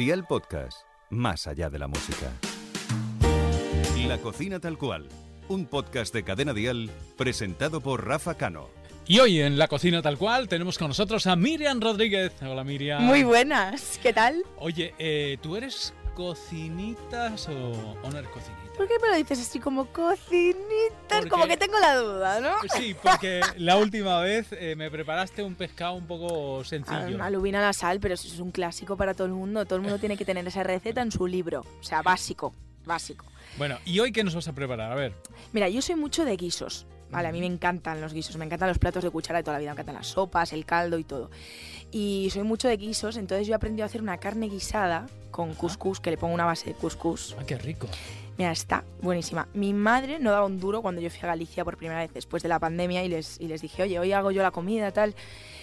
Dial Podcast, más allá de la música. La cocina tal cual, un podcast de Cadena Dial presentado por Rafa Cano. Y hoy en la cocina tal cual tenemos con nosotros a Miriam Rodríguez. Hola Miriam. Muy buenas, ¿qué tal? Oye, eh, ¿tú eres cocinitas o, o no eres cocinita? ¿Por qué me lo dices así como cocinitas? Porque- Como que tengo la duda, ¿no? Sí, porque la última vez eh, me preparaste un pescado un poco sencillo. Ah, Alubina la sal, pero eso es un clásico para todo el mundo. Todo el mundo tiene que tener esa receta en su libro. O sea, básico, básico. Bueno, ¿y hoy qué nos vas a preparar? A ver. Mira, yo soy mucho de guisos. Vale, a mí me encantan los guisos, me encantan los platos de cuchara de toda la vida, me encantan las sopas, el caldo y todo. Y soy mucho de guisos, entonces yo he aprendido a hacer una carne guisada con couscous, que le pongo una base de couscous. ¡Ay, qué rico! Mira, está buenísima. Mi madre no daba un duro cuando yo fui a Galicia por primera vez después de la pandemia y les, y les dije, oye, hoy hago yo la comida, tal.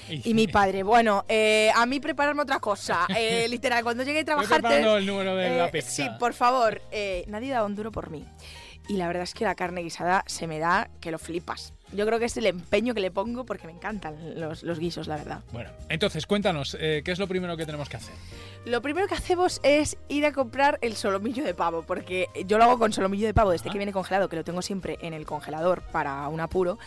Y mi padre, bueno, eh, a mí prepararme otra cosa. Eh, literal, cuando llegué a trabajar... el número de la eh, pizza. Sí, por favor. eh, nadie daba un duro por mí. Y la verdad es que la carne guisada se me da que lo flipas. Yo creo que es el empeño que le pongo porque me encantan los, los guisos, la verdad. Bueno, entonces cuéntanos, eh, ¿qué es lo primero que tenemos que hacer? Lo primero que hacemos es ir a comprar el solomillo de pavo, porque yo lo hago con solomillo de pavo desde Ah. que viene congelado, que lo tengo siempre en el congelador para un apuro.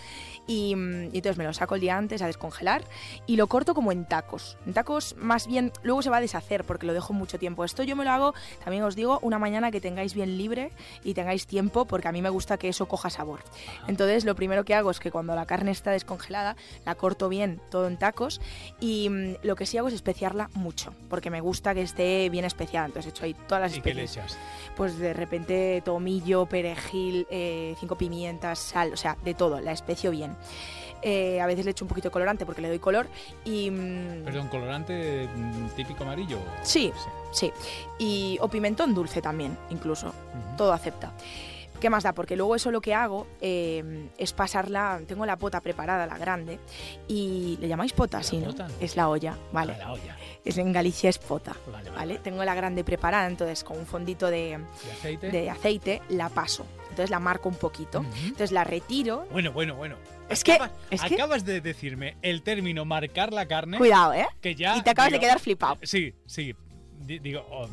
Y, mm, y entonces me lo saco el día antes a descongelar y lo corto como en tacos. En tacos más bien, luego se va a deshacer porque lo dejo mucho tiempo. Esto yo me lo hago, también os digo, una mañana que tengáis bien libre y tengáis tiempo porque a mí me gusta que eso coja sabor. Entonces lo primero que hago es que cuando la carne está descongelada, la corto bien todo en tacos y mm, lo que sí hago es especiarla mucho porque me gusta que esté bien especiada. Entonces he hecho ahí todas las ¿Y qué le especias. echas? Pues de repente tomillo, perejil, eh, cinco pimientas, sal, o sea, de todo, la especio bien. Eh, a veces le echo un poquito de colorante porque le doy color y... mm, Perdón, colorante mm, típico amarillo. Sí, sí. Y, o pimentón dulce también, incluso. Todo acepta. ¿Qué más da? Porque luego eso lo que hago eh, es pasarla, tengo la pota preparada, la grande, y le llamáis pota, ¿La sí. Es la olla, vale. A la olla. Es en Galicia es pota, Vale, vale. ¿vale? Tengo la grande preparada, entonces con un fondito de, de aceite la paso. Entonces la marco un poquito. Entonces la retiro. Bueno, bueno, bueno. Es que, Acabas, es que, acabas de decirme el término marcar la carne. cuidado, ¿eh? Que ya. Y te acabas de quedar flipado. Sí, sí. Di- Digo, oh,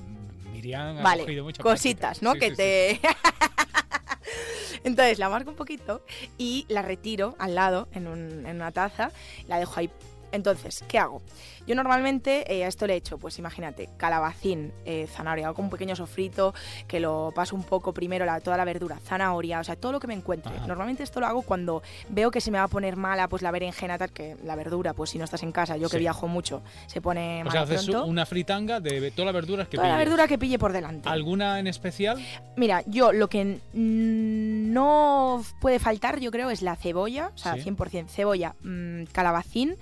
Miriam ha Vale, cogido mucha cositas, práctica. ¿no? Sí, que sí, te... Entonces la marco un poquito y la retiro al lado en, un- en una taza, la dejo ahí. Entonces, ¿qué hago? Yo normalmente eh, a esto le echo, pues imagínate, calabacín, eh, zanahoria, hago un pequeño sofrito que lo paso un poco primero la, toda la verdura, zanahoria, o sea, todo lo que me encuentre. Ajá. Normalmente esto lo hago cuando veo que se me va a poner mala pues la berenjena, tal, que la verdura, pues si no estás en casa, yo que viajo mucho, se pone O sea, mala haces una fritanga de todas las verduras que Toda la verdura que pille por delante. ¿Alguna en especial? Mira, yo lo que no puede faltar, yo creo, es la cebolla, o sea, Sí. 100% cebolla, mm, calabacín,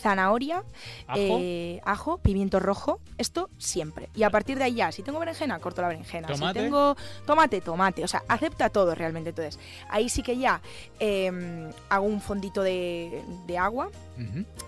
zanahoria, ¿Ajo? eh, ajo, pimiento rojo, esto siempre. Y a partir de ahí ya, si tengo berenjena, corto la berenjena. ¿Tomate? Si tengo tomate, tomate. O sea, acepta todo realmente. Entonces, ahí sí que ya eh, hago un fondito de, de agua,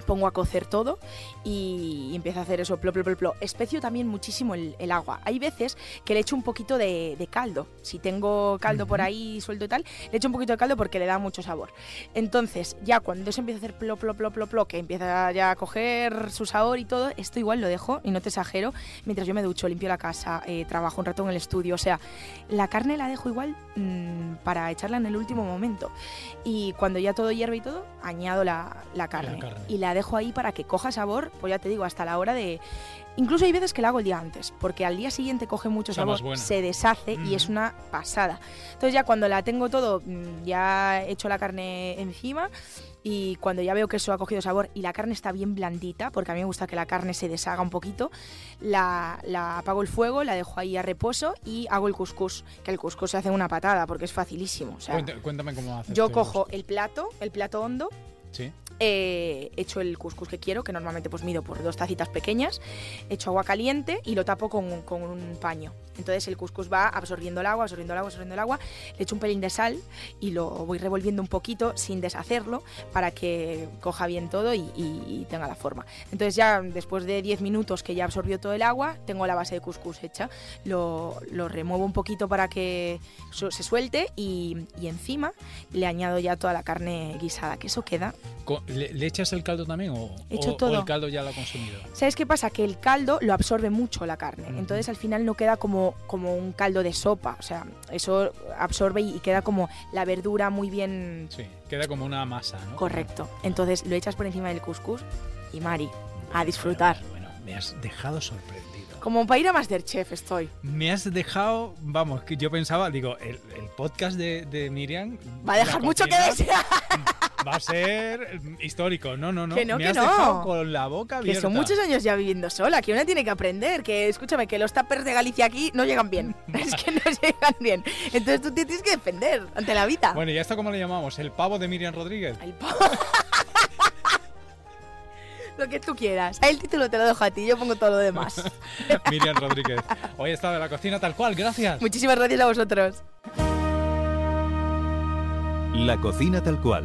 pongo a cocer todo y, y empiezo a hacer eso, plo, plo, plo, plo. Especio también muchísimo el, el agua. Hay veces que le echo un poquito de, de caldo. Si tengo caldo por ahí suelto y tal, le echo un poquito de caldo porque le da mucho sabor. Entonces, ya cuando eso empieza a hacer plo, plo, plo, plo, plo, que empieza ya coger su sabor y todo, esto igual lo dejo, y no te exagero, mientras yo me ducho, limpio la casa, eh, trabajo un rato en el estudio. O sea, la carne la dejo igual mm, para echarla en el último momento. Y cuando ya todo hierve y todo, añado la, la carne. carne. Y la dejo ahí para que coja sabor, pues ya te digo, hasta la hora de... Incluso hay veces que la hago el día antes, porque al día siguiente coge mucho Está sabor, se deshace y es una pasada. Entonces ya cuando la tengo todo, mm, ya he hecho la carne encima y cuando ya veo que eso ha cogido sabor y la carne está bien blandita, porque a mí me gusta que la carne se deshaga un poquito, la, la apago el fuego, la dejo ahí a reposo y hago el couscous, que el couscous se hace una patada porque es facilísimo. O sea, Cuenta- cuéntame cómo haces. yo cojo el plato, el plato hondo, Sí. Eh, echo el couscous que quiero, que normalmente pues mido por dos tacitas pequeñas, echo agua caliente y lo tapo con, con un paño. Entonces el couscous va absorbiendo el agua, absorbiendo el agua, absorbiendo el agua, le echo un pelín de sal y lo voy revolviendo un poquito sin deshacerlo para que coja bien todo y, tenga la forma. Entonces ya después de 10 minutos que ya absorbió todo el agua, tengo la base de couscous hecha, lo, lo remuevo un poquito para que se suelte y, y encima le añado ya toda la carne guisada, que eso queda ¿Le, le echas el caldo también o, Echo o- o todo. el caldo ya lo ha consumido? ¿Sabes qué pasa? Que el caldo lo absorbe mucho la carne. Entonces al final no queda como, como un caldo de sopa. O sea, eso absorbe y, queda como la verdura muy bien Sí, queda como una masa, ¿no? correcto. Entonces lo echas por encima del couscous y Mari, a disfrutar. Bueno, bueno, me has dejado sorprendido. Como para ir a Masterchef estoy. Me has dejado, vamos, que yo pensaba, digo, el, el podcast de, de Miriam Va a dejar mucho que desear. Va a ser histórico. No, no, no. Que no, me que has no. dejado con la boca Que abierta. son muchos años ya viviendo sola, que una tiene que aprender, que escúchame, que los tuppers de Galicia aquí no llegan bien. es que no llegan bien. Entonces tú te tienes que defender ante la vida. Bueno, ¿y a esto cómo le llamamos? ¿El pavo de Miriam Rodríguez? El pavo. lo que tú quieras. El título te lo dejo a ti, yo pongo todo lo demás. Miriam Rodríguez. Hoy está de la cocina tal cual, gracias. Muchísimas gracias a vosotros. La cocina tal cual,